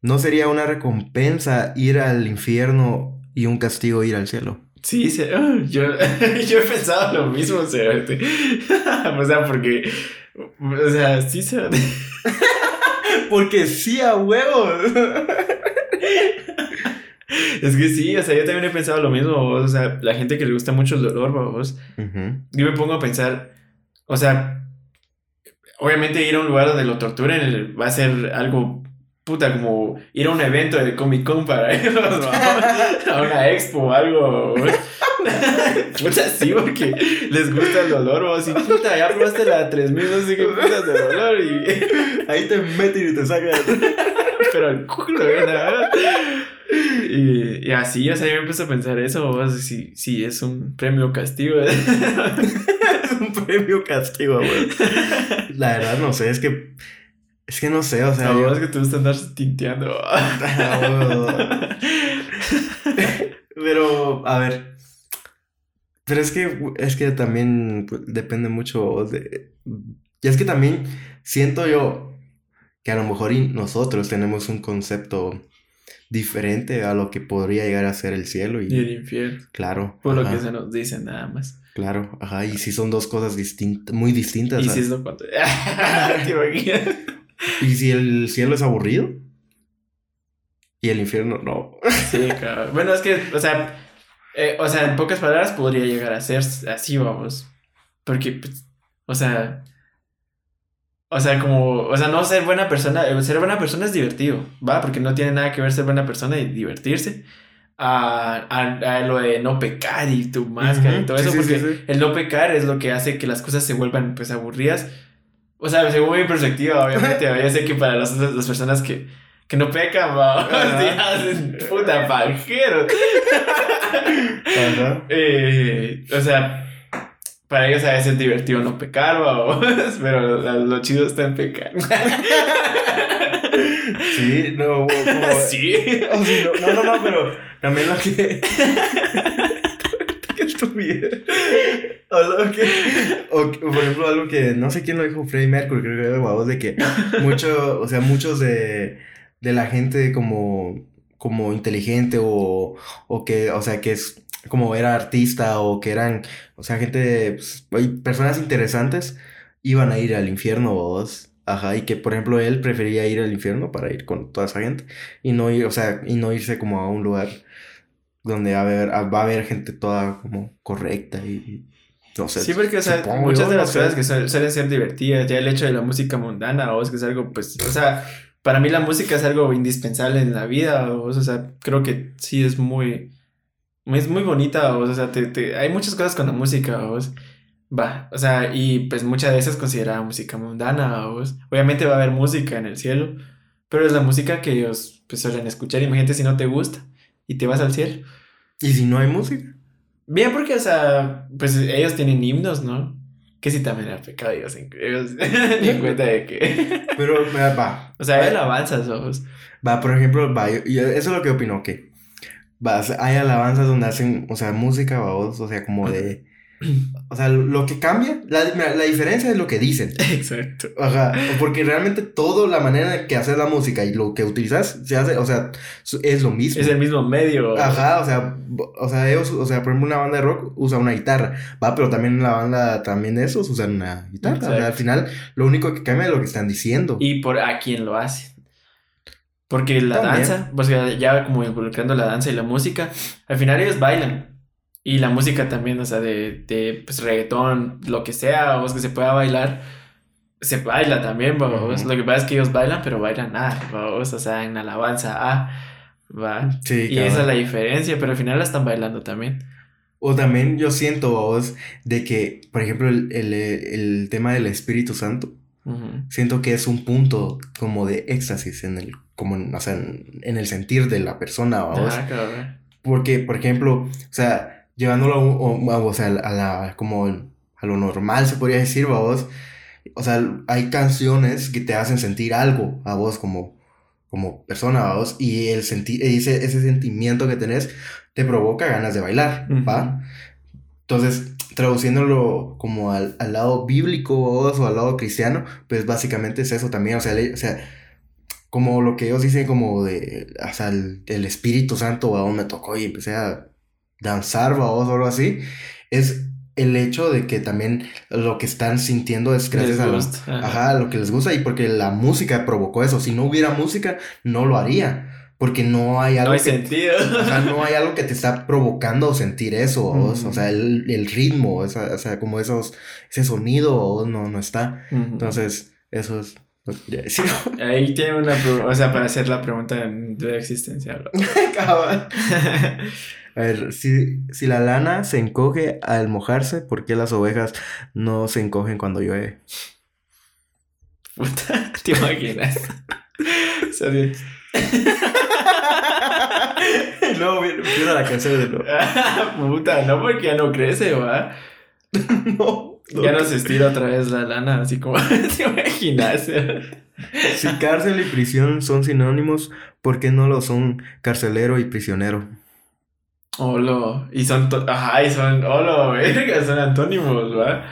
¿no sería una recompensa ir al infierno y un castigo ir al cielo? Sí, ah, yo, yo he pensado lo mismo, Seberte. o sea, porque. O sea, sí se. Porque sí, a huevos. Es que sí, o sea, yo también he pensado lo mismo, vos, O sea, la gente que le gusta mucho el dolor, vos. Yo me pongo a pensar, o sea, obviamente ir a un lugar donde lo torturen va a ser algo puta como ir a un evento de Comic Con para ¿no? a una expo o algo. puta, sí, porque les gusta el dolor, o así, puta, ya probaste la 3000, no sé qué de dolor y. Ahí te meten y te sacan. Pero el culo, ¿verdad? Y, y así, o sea, yo me empiezo a pensar eso, o si, si es un premio castigo. Un premio castigo, güey. La verdad, no sé, es que. Es que no sé, o sea. No, yo- es que te gusta andar tinteando. Pero, a ver. Pero es que, es que también pues, depende mucho de... Y es que también siento yo que a lo mejor nosotros tenemos un concepto diferente a lo que podría llegar a ser el cielo y... Y el infierno. Claro. Por lo que se nos dice nada más. Claro, ajá. Y si son dos cosas distintas, muy distintas. Y ¿sabes? si es lo cuanto. ¿Te imaginas? ¿Y si el cielo es aburrido? Y el infierno no. Sí, cabrón. Bueno, es que, o sea, eh, o sea, en pocas palabras podría llegar a ser así, vamos. Porque, pues, o sea, o sea, como, o sea, no ser buena persona, eh, ser buena persona es divertido, ¿va? Porque no tiene nada que ver ser buena persona y divertirse. A, a, a lo de no pecar y tu máscara y Ujú, todo sí, eso, sí, porque sí, sí. el no pecar es lo que hace que las cosas se vuelvan pues aburridas. O sea, según mi perspectiva, obviamente, yo sé que para las, las personas que, que no pecan, va, hacen puta pajeros. Ajá. Eh, o sea, para ellos a veces es divertido no pecar, va, pero lo, lo chido está en pecar. Sí, no, como... Sí. O sí, no, no, no, pero también lo que. Qué estupidez. O lo que. O, que- por ejemplo, algo que no sé quién lo dijo, Freddie Mercury, creo que era guavos, de que mucho, o sea, muchos de, de la gente como, como inteligente o, o que, o sea, que es como era artista o que eran, o sea, gente, pues, personas interesantes iban a ir al infierno, vos. Ajá, y que por ejemplo él prefería ir al infierno para ir con toda esa gente y no ir, o sea, y no irse como a un lugar donde va a haber, va a haber gente toda como correcta y no sé. Sí, porque, o sea, muchas yo, de no las sé. cosas que suel- suelen ser divertidas, ya el hecho de la música mundana, o es que es algo, pues, o sea, para mí la música es algo indispensable en la vida, o, sea, creo que sí es muy, es muy bonita, o sea, te, te- hay muchas cosas con la música, o va, o sea, y pues muchas de esas considerada música mundana, o obviamente va a haber música en el cielo, pero es la música que ellos, pues, suelen escuchar, imagínate si no te gusta y te vas al cielo. Y si no hay música. Bien, porque, o sea, pues ellos tienen himnos, ¿no? Que sí también era pecado, ellos, ellos en cuenta de que. Pero va. O sea, hay alabanzas, ojos. Va, por ejemplo, va, yo- yo- eso es lo que opino, que va, hay alabanzas donde hacen, o sea, música, va, o o sea, como de, o sea, lo que cambia, la, la diferencia es lo que dicen. Exacto. Ajá, porque realmente todo la manera que haces la música y lo que utilizas se hace, o sea, es lo mismo. Es el mismo medio. Ajá, o sea, o sea, ellos, o sea, por ejemplo, una banda de rock usa una guitarra, va, pero también la banda, también esos usan una guitarra. O sea, Exacto. al final, lo único que cambia es lo que están diciendo. Y por a quién lo hace. Porque la También. danza, pues ya como involucrando la danza y la música, al final ellos bailan. Y la música también, o sea, de, de pues, reggaetón, lo que sea, o es que se pueda bailar, se baila también, vamos. Lo que pasa es que ellos bailan, pero bailan A, vamos, o sea, en alabanza A, va. Sí, Y esa es la diferencia, pero al final la están bailando también. O también yo siento, vos, de que, por ejemplo, el, el, el tema del Espíritu Santo, Ujú. siento que es un punto como de éxtasis en el, como, en- o sea, en, en el sentir de la persona, vos. Ah, cabrón. Porque, por ejemplo, o sea, llevándolo a, a- o sea, a la, como a lo normal, se podría decir, a vos. O sea, hay canciones que te hacen sentir algo a vos como, como persona, a vos. Y el sentir, ese, ese sentimiento que tenés te provoca ganas de bailar, ¿va? Entonces, traduciéndolo como al, al lado bíblico vos, o al lado cristiano, pues básicamente es eso también. O sea, le- o sea, como lo que ellos dicen como de, o sea, el, el Espíritu Santo, vamos, me tocó y empecé a danzar, vamos, o algo así, es el hecho de que también lo que están sintiendo es gracias a ajá. lo que les gusta y porque la música provocó eso. Si no hubiera música, no lo haría. Porque no hay algo No hay que, sentido. o sea, no hay allo que te está provocando sentir eso, o sea, el, el ritmo, esa- o sea, como esos, ese sonido, no, no está. Entonces, eso es quería decir. Ahí tiene una pregunta, o sea, para hacer la pregunta de existencial. Cabal. A ver, si, si la lana se encoge al mojarse, ¿por qué las ovejas no se encogen cuando llueve? Puta, ¿te imaginas? O sea, de- no, empieza la canción de nuevo. Puta, no, porque ya no crece, va. No. Ya no se estira otra vez la lana, así como, ¿te imaginas? Si cárcel y prisión son sinónimos, ¿por qué no lo son carcelero y prisionero? Olo, y son, ajá, y son, olo, verga, son antónimos, va.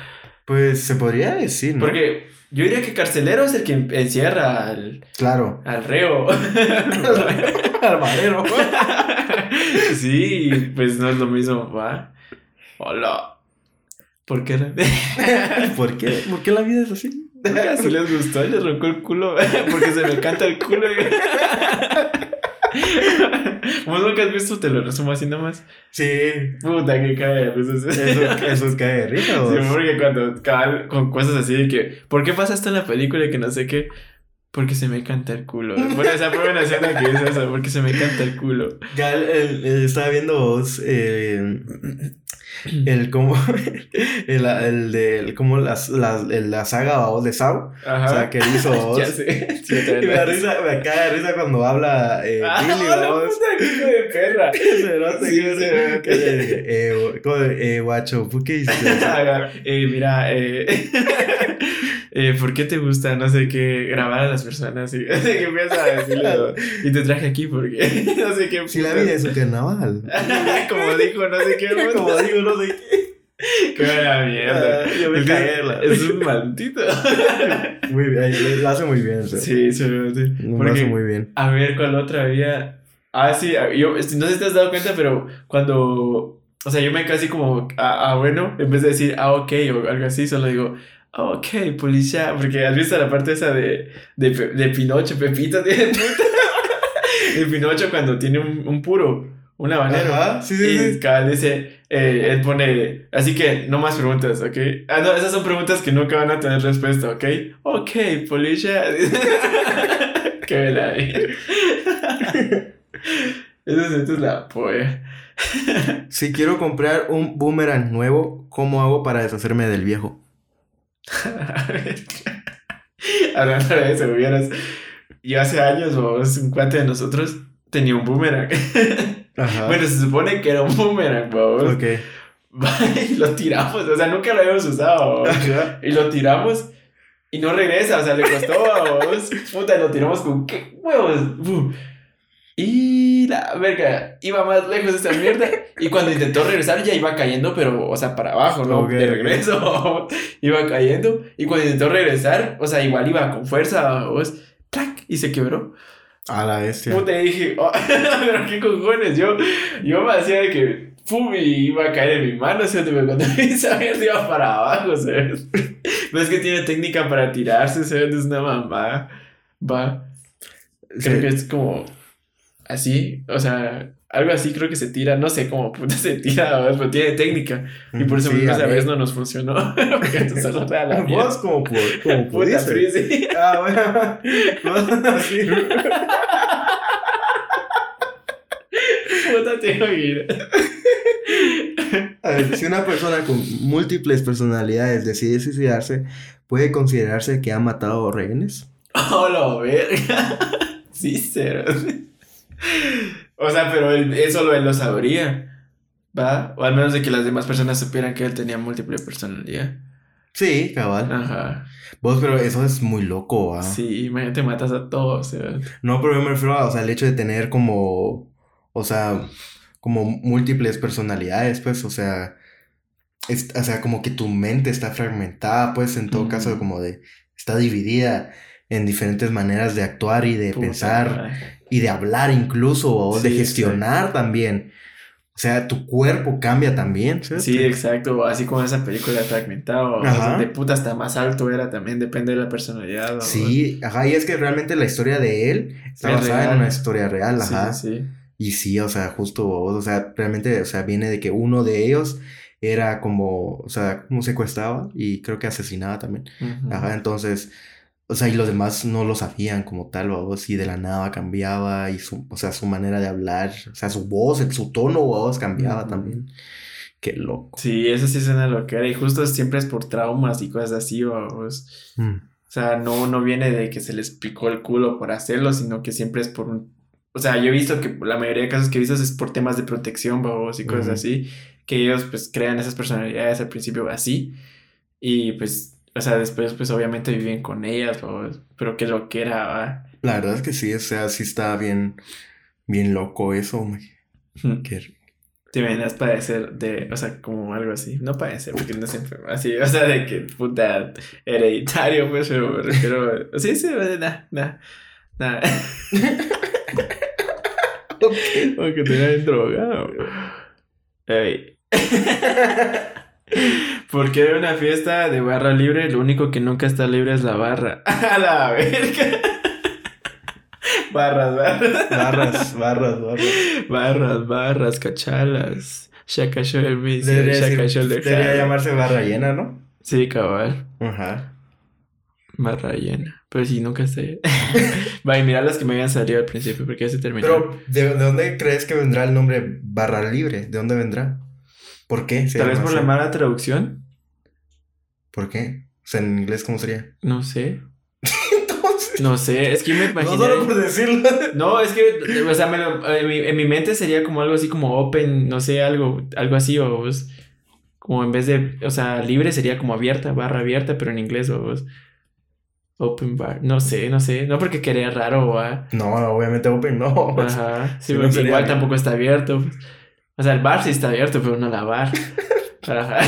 Pues se podría decir, ¿no? Porque yo diría que carcelero es el que encierra al, Claro. al reo. Armadero. sí, pues no es lo mismo, va. Hola. ¿Por qué? ¿Por qué? ¿Por qué la vida es así? Así les gustó, les roncó el culo, porque se me canta el culo. ¿Vos nunca has visto? Te lo resumo así nomás. Sí. Puta, que cae. Pues, es- Eso, eso cae de risa. Sí, porque cuando cabal, con cosas así de que, ¿por qué pasa esto en la película y que no sé qué? Porque se me canta el culo. Bueno, esa fue una escena que es esa, porque se me canta el culo. Ya el- el- estaba viendo vos, eh, el como el, el de el como las, las, el- la saga vos, de Sao, Ajá. o sea que hizo ya sé. Sí, y me da risa, me cae de risa cuando habla eh, Ah, Billy, la puta que de perra. Que- que eh, de, eh, guacho, ¿por qué hiciste eh, mira, eh, eh, ¿por qué te gusta, no sé qué, grabar a las personas? Y sé qué empieza a decirle. Y te traje aquí porque no sé qué. Si la vida es un carnaval. Como dijo, no sé qué. Como digo, no sé qué. Qué buena mierda. Ah, yo me Es que cagué, la- Es un maldito. Muy bien, lo hace muy bien. Sí, sí, sí. Lo hace muy bien. a ver, ¿cuál otra había? Ah, sí, yo, no sé si te has dado cuenta, pero cuando. O sea, yo me casi como, ah, ah, bueno, en vez de decir, ah, ok, o algo así, solo digo, ah, ok, policía. Porque has visto la parte esa de, de, de Pinocho, Pepito tiene puta. De Pinocho cuando tiene un, un puro, un habanero. Ajá, sí, sí, y sí. cabal dice, eh, él pone, así que no más preguntas, ¿ok? Ah, no, esas son preguntas que nunca van a tener respuesta, ¿ok? Ok, policía. Qué bella. Esa es la polla. Si quiero comprar un boomerang nuevo, ¿cómo hago para deshacerme del viejo? Hablando de eso, hubieras. Yo hace años, vos, un cuate de nosotros tenía un boomerang. Ajá. Bueno, se supone que era un boomerang, vos. ok. Y lo tiramos, o sea, nunca lo habíamos usado. Ajá. Y lo tiramos y no regresa, o sea, le costó a vos. Puta, lo tiramos con qué huevos. Y la verga, iba más lejos esa mierda. Y cuando intentó regresar ya iba cayendo, pero, o sea, para abajo, ¿no? Ok, de regreso. iba cayendo. Y cuando intentó regresar, o sea, igual iba con fuerza, vos. ¡Plac! Y se quebró. A la bestia. Puta, dije, oh, pero qué cojones. Yo, yo me hacía de que, pum, y iba a caer en mi mano, ¿sí? Pero cuando esa mierda iba para abajo, ¿sabes? Pero es que tiene técnica para tirarse, ¿sabes? Es una mamá. Va. Creo Sí. que es como así, o sea, algo así creo que se tira, no sé cómo puta se tira, ¿sabes? pero tiene técnica. Y por eso Sí, esa vez no nos funcionó. Porque la Vos como, pu- como Puta, sí. Ah, bueno. Así. Puta, te oí. A ver, si una persona con múltiples personalidades decide suicidarse, ¿puede considerarse que ha matado rehenes? Oh, la verga. Sí, cero. O sea, pero él, solo él lo sabría. ¿Va? O al menos de que las demás personas supieran que él tenía múltiple personalidad. Sí, cabal. Ajá. Vos, pero eso es muy loco, ¿ah? Sí, imagínate, matas a todos. ¿sabes? No, pero yo me refiero a, o sea, el hecho de tener como, o sea, como múltiples personalidades, pues, o sea, es- o sea, como que tu mente está fragmentada, pues, en todo caso, como de, está dividida en diferentes maneras de actuar y de Puta pensar madre. Y de hablar incluso, o de Sí, gestionar también. O sea, tu cuerpo cambia también, ¿sí? Sí, exacto. Así como esa película fragmentado. o sea, de puta hasta más alto era también, depende de la personalidad. ¿no? Sí, ajá, y es que realmente la historia de él está Es basada real. en una historia real, Sí, ajá. sí. Y sí, o sea, justo, o sea, realmente, o sea, viene de que uno de ellos era como, o sea, como secuestraba y creo que asesinaba también. Ujú. Ajá, entonces, o sea, y los demás no lo sabían como tal, o y de la nada cambiaba y su, o sea, su manera de hablar, o sea, su voz, el- su tono, voz cambiaba también. Qué loco. Sí, eso sí es una loquera. Y justo siempre es por traumas y cosas así, vamos. Mm. O sea, no, no viene de que se les picó el culo por hacerlo, sino que siempre es por un... O sea, yo he visto que la mayoría de casos que he visto es por temas de protección, babos, y cosas Ujú. así, que ellos pues crean esas personalidades al principio así, y pues, o sea, después pues obviamente viven con ellas, babos, pero qué lo que era, La verdad es que sí, o sea, sí está bien, bien loco eso, güey. Qué- Te imaginas padecer de, o sea, como algo así, no padecer porque no es enfermo, así, o sea, de que puta hereditario, pues, pero me refiero, sí, sí, nada, nada, nada. Porque drogado. Porque de una fiesta de barra libre, lo único que nunca está libre es la barra. A la verga. Barras, barras. Barras, barras, barras. Barras, barras, cachalas. Shaka shoulder me, Debería, shaka decir- shoulder debería llamarse barra llena, ¿no? Sí, cabal. Ajá. Barra llena. Pero sí, nunca sé. Va, y mira las que me habían salido al principio porque ya se terminó. Pero, ¿de, de dónde crees que vendrá el nombre barra libre? ¿De dónde vendrá? ¿Por qué? Tal vez por la mala traducción. ¿Por qué? O sea, en inglés, ¿cómo sería? No sé. Entonces, No sé. Es que me no imaginé. solo por decirlo. No, es que, o sea, me lo- en, mi, en mi mente sería como algo así como open, no sé, algo, algo así, o vos. Como en vez de, o sea, libre sería como abierta, barra abierta, pero en inglés, o vos. Open bar, no sé, no sé, no porque quería raro, ¿va? No, obviamente open no. Ajá, sí, no porque sería igual bien. tampoco está abierto. pues. O sea, el bar sí está abierto, pero no la bar. Ajá.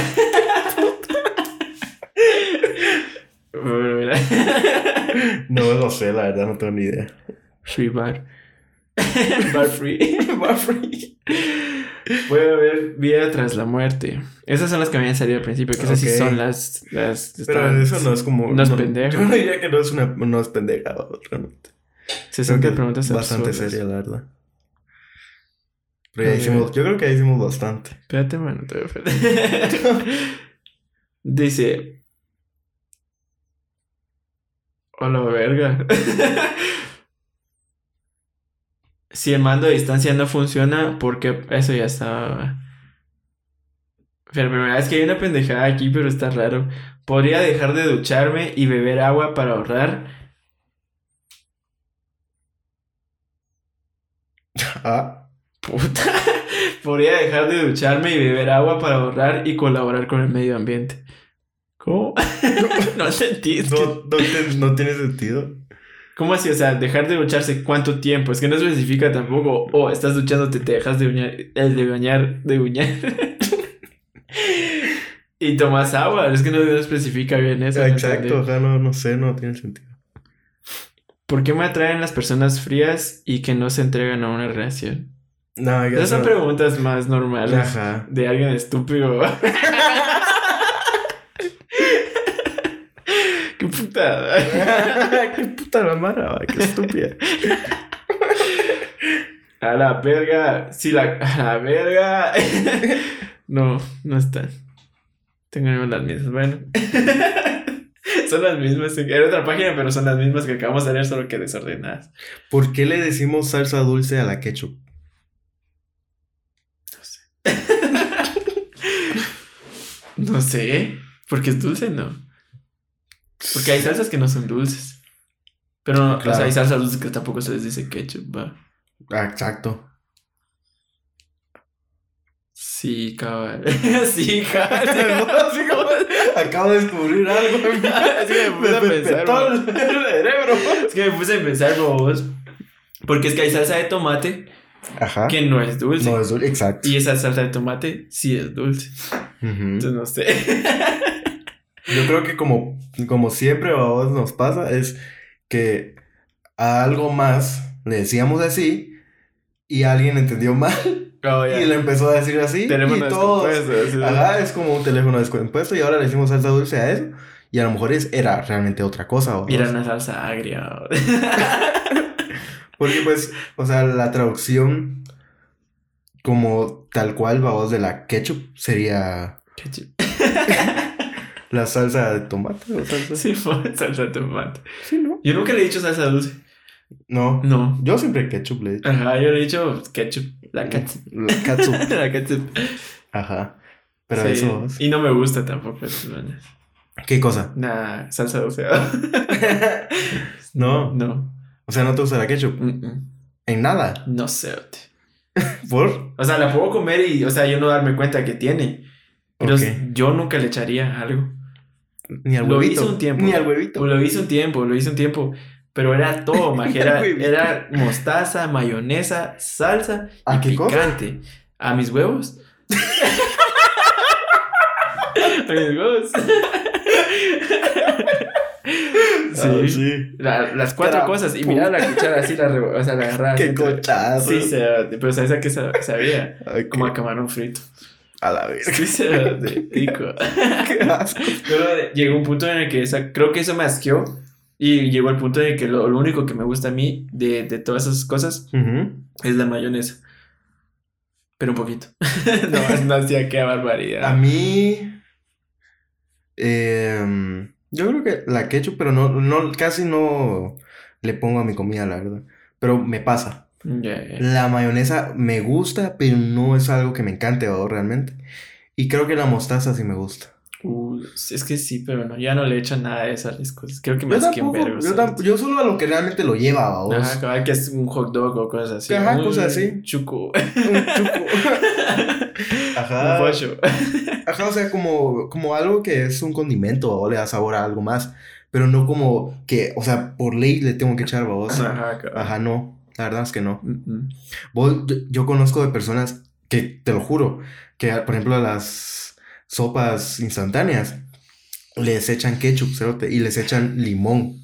No lo sé, la verdad, no tengo ni idea. Free bar. bar free. Bar free. Puede haber vida tras la muerte. Esas son las que me habían salido al principio, que esas sí son las... las Pero eso no es como. No es pendejo. Yo no diría que no es una. No es pendeja, realmente. 60 Creo que preguntas es Bastante absurdas. seria, la verdad. Pero ya Ok. hicimos. Yo creo que ya hicimos bastante. Espérate, bueno, te voy a. Dice... Hola, verga. si el mando a distancia no funciona, porque eso ya estaba... Pero primera vez que hay una pendejada aquí, pero está raro. Podría dejar de ducharme y beber agua para ahorrar. Ah, Puta. Podría dejar de ducharme y beber agua para ahorrar y colaborar con el medio ambiente. ¿Cómo? no no, no, te- no tiene sentido. ¿Cómo así? O sea, dejar de ducharse cuánto tiempo. Es que no especifica tampoco. O estás duchándote, te dejas de uñar, el de bañar, de uñar. y tomas agua. Es que no, no especifica bien eso. ¿me Exacto, entendés? ajá, no, no sé, no tiene sentido. ¿Por qué me atraen las personas frías y que no se entregan a una relación? No, Esas son no. preguntas más normales Ajá. de alguien estúpido. Qué putada. qué puta la mara, qué estúpida. A la verga. Sí, la, a la verga. No, no están. Tengo las mismas. Bueno. Son las mismas. Era otra página, pero son las mismas que acabamos de leer, solo que desordenadas. ¿Por qué le decimos salsa dulce a la ketchup? No sé. Porque es dulce, ¿no? Porque hay salsas que no son dulces. Pero o sea, Claro. hay salsas dulces que tampoco se les dice ketchup, va. Ah, exacto. Sí, cabal. sí, cabal. Así como- Acabo de descubrir algo. Es que me puse a pensar, cerebro. Es que me puse a pensar, vos. Porque es que hay salsa de tomate Ajá. que no es dulce. No es dulce, exacto. Y esa salsa de tomate sí es dulce. Ujú. Entonces no sé. Yo creo que como, como siempre a vos nos pasa es que a algo más le decíamos así y alguien entendió mal Oh, ya. y le empezó a decir así Tenemos y todos. puesto, así. Ajá, es como un teléfono descompuesto y ahora le decimos salsa dulce a eso y a lo mejor es, era realmente otra cosa. ¿o? Mira una salsa agria. Porque pues, o sea, la traducción como tal cual, vamos, de la ketchup sería Ketchup. la salsa de tomate o salsa. Sí, salsa de tomate. Sí, ¿no? Yo nunca le he dicho salsa dulce. No. No. Yo siempre ketchup le he dicho. Ajá, yo le he dicho ketchup. La ketchup. La catsup. la ketchup. Ajá. Pero Sí, eso. Y no me gusta tampoco. ¿Qué cosa? Nah, salsa dulce. No. No. O sea, no te gusta la ketchup. Mm, mm. En nada. No sé. ¿Por? O sea, la puedo comer y, o sea, yo no darme cuenta que tiene. Pero yo nunca le echaría algo. Ni al Lo huevito. hice un tiempo. Ni al huevito. Lo hice un tiempo, lo hice un tiempo. Pero era todo, maje. Era, mostaza, mayonesa, salsa ¿A y qué cosa? picante. ¿A mis huevos? A mis huevos. Sí. Sí. La- las cuatro Era cosas. Y mira la cuchara así, la, o sea, la agarraba. así Qué cochazo. Sí, se, pero ¿sabes a qué sa- sabía? Como a camarón frito. a la vez. Sí, se de pico. Qué asco. Pero llegó un punto en el que esa, creo que eso me asqueó. Y llegó al punto de que lo, lo único que me gusta a mí de, de todas esas cosas Ujú. es la mayonesa. Pero un poquito. no, no hacía qué A barbaridad. mí. em, Yo creo que la ketchup, pero no, no, casi no le pongo a mi comida, la verdad. Pero me pasa. Ya, ya. La mayonesa me gusta, pero no es algo que me encante, ¿va? realmente. Y creo que la mostaza sí me gusta. Uh, es que sí, pero no, ya no le echan nada de esas cosas. Creo que Yo más que en tampoco, vergos. yo, tam- yo solo a lo que realmente lo lleva, ¿va? vos. Ajá, que es un hot dog o cosas así. Ajá, cosas así. Chuco. Un chuco. Ajá. Un pollo. Ajá, o sea, como, como algo que es un condimento o le da sabor a algo más. Pero no como que, o sea, por ley le tengo que echar, vos. Ajá. Ajá, no. La verdad es que no. Mm. Vos- yo, yo conozco de personas que, te lo juro, que por ejemplo a las sopas instantáneas les echan ketchup, cerote, y les echan limón.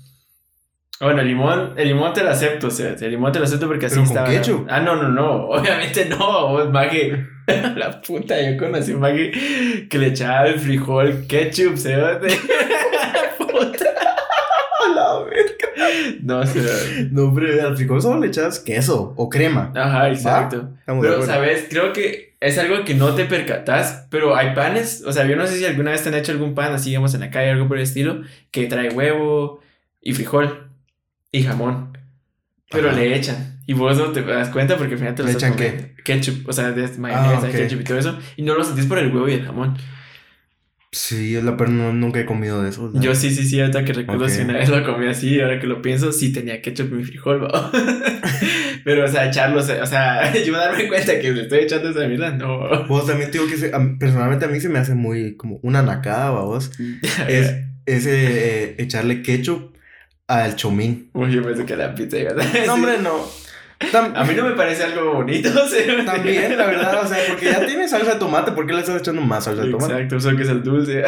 Bueno, el limón, el limón te lo acepto, o sea, el limón te lo acepto porque así ketchup. Ah, no, no, no, obviamente no, vos, Maggie. La puta, yo conocí a Maggie que le echaba el frijol ketchup, ¿se Puta. la verga. No, sé. No, hombre, al frijol solo le echas queso o crema. Ajá, exacto. Pero. ¿sabes? Creo que es algo que no te percatas, pero hay panes, o sea, yo no sé si alguna vez te han hecho algún pan así, digamos, en la calle, algo por el estilo, que trae huevo y frijol y jamón, pero Ajá. le echan. Y vos no te das cuenta porque al final te lo ¿Le echan qué? Ketchup, o sea, de mayonesa, Ah, ok. ketchup y todo eso, y no lo sentís por el huevo y el jamón. Sí, la pero no- nunca he comido de eso. Yo sí, sí, sí, ahorita que recuerdo Ok. si una vez lo comí así, ahora que lo pienso, sí tenía ketchup en mi frijol, ¿va? Pero, o sea, echarlo, o sea, yo darme cuenta que le estoy echando esa mierda, no. Vos también te digo que se- a personalmente a mí se me hace muy como una nacada, vos. Es, es eh, echarle ketchup al chomín. Uy, yo pensé que la pizza iba a ser- No, hombre, no. Tam- A mí no me parece algo bonito, o sea, También, la verdad, o sea, porque ya tiene salsa de tomate, ¿por qué le estás echando más salsa de tomate? Exacto, solo que es el dulce.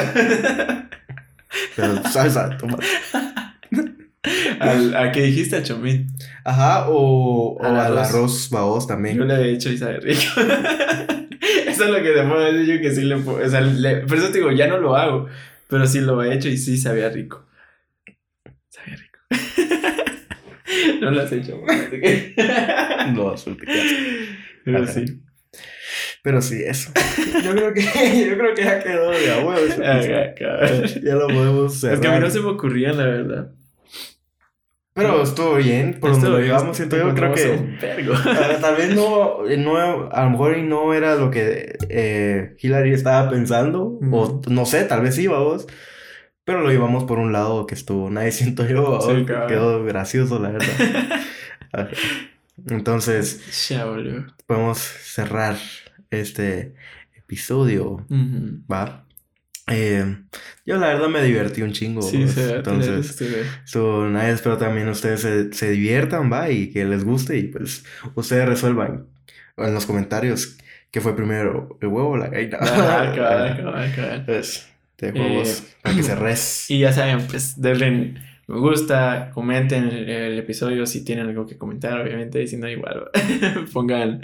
Pero salsa de tomate. Al, ¿A qué dijiste, al chomín? Ajá, o, o Al al arroz. arroz babos Yo también. le he hecho y sabe rico. Eso es lo que te puedo decir yo que sí le puedo. O sea, le- por eso te digo, ya no lo hago. Pero sí lo he hecho y sí sabía rico. No lo has hecho. así que- No, suerte. Pero Ajá. sí. Pero sí, eso. Yo creo que, yo creo que ya quedó de a huevo ese episodio. Ajá, cabrón. Ya lo podemos cerrar. Es que a mí no se me ocurría, la verdad. Pero estuvo bien, por donde Esto- lo llevamos, siento yo, creo que... Ah, Tal vez no, no, a lo mejor no era lo que eh, Hillary estaba pensando, o no sé, tal vez sí, vamos, pero lo llevamos por un lado que estuvo, nadie siento yo, Sí, quedó gracioso, la verdad. Entonces, Ya, boludo. podemos cerrar este episodio. ¿va? Eh, yo la verdad me divertí un chingo, Sí, se entonces... So, nada, espero también ustedes se, se diviertan, va, y que les guste y pues ustedes resuelvan en los comentarios qué fue primero, el huevo o la gallina. Ajá, cabal, cabal, cabal. De huevos Eh, para que se res. Y ya saben, pues denle me gusta, comenten el, el episodio si tienen algo que comentar, obviamente, y si no, igual, pongan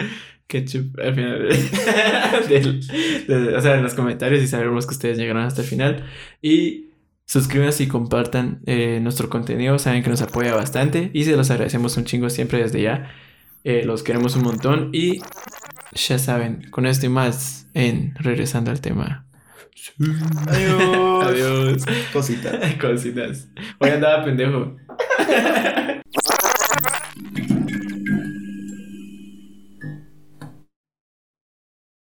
ketchup al final. del- o sea, en los comentarios y sabremos que ustedes llegaron hasta el final. Y suscríbanse y compartan eh, nuestro contenido, saben que nos apoya bastante y se los agradecemos un chingo siempre desde ya. Eh, los queremos un montón y ya saben, con esto y más en Regresando al tema. Adiós. Adiós. Cositas. Cositas. Hoy andaba pendejo.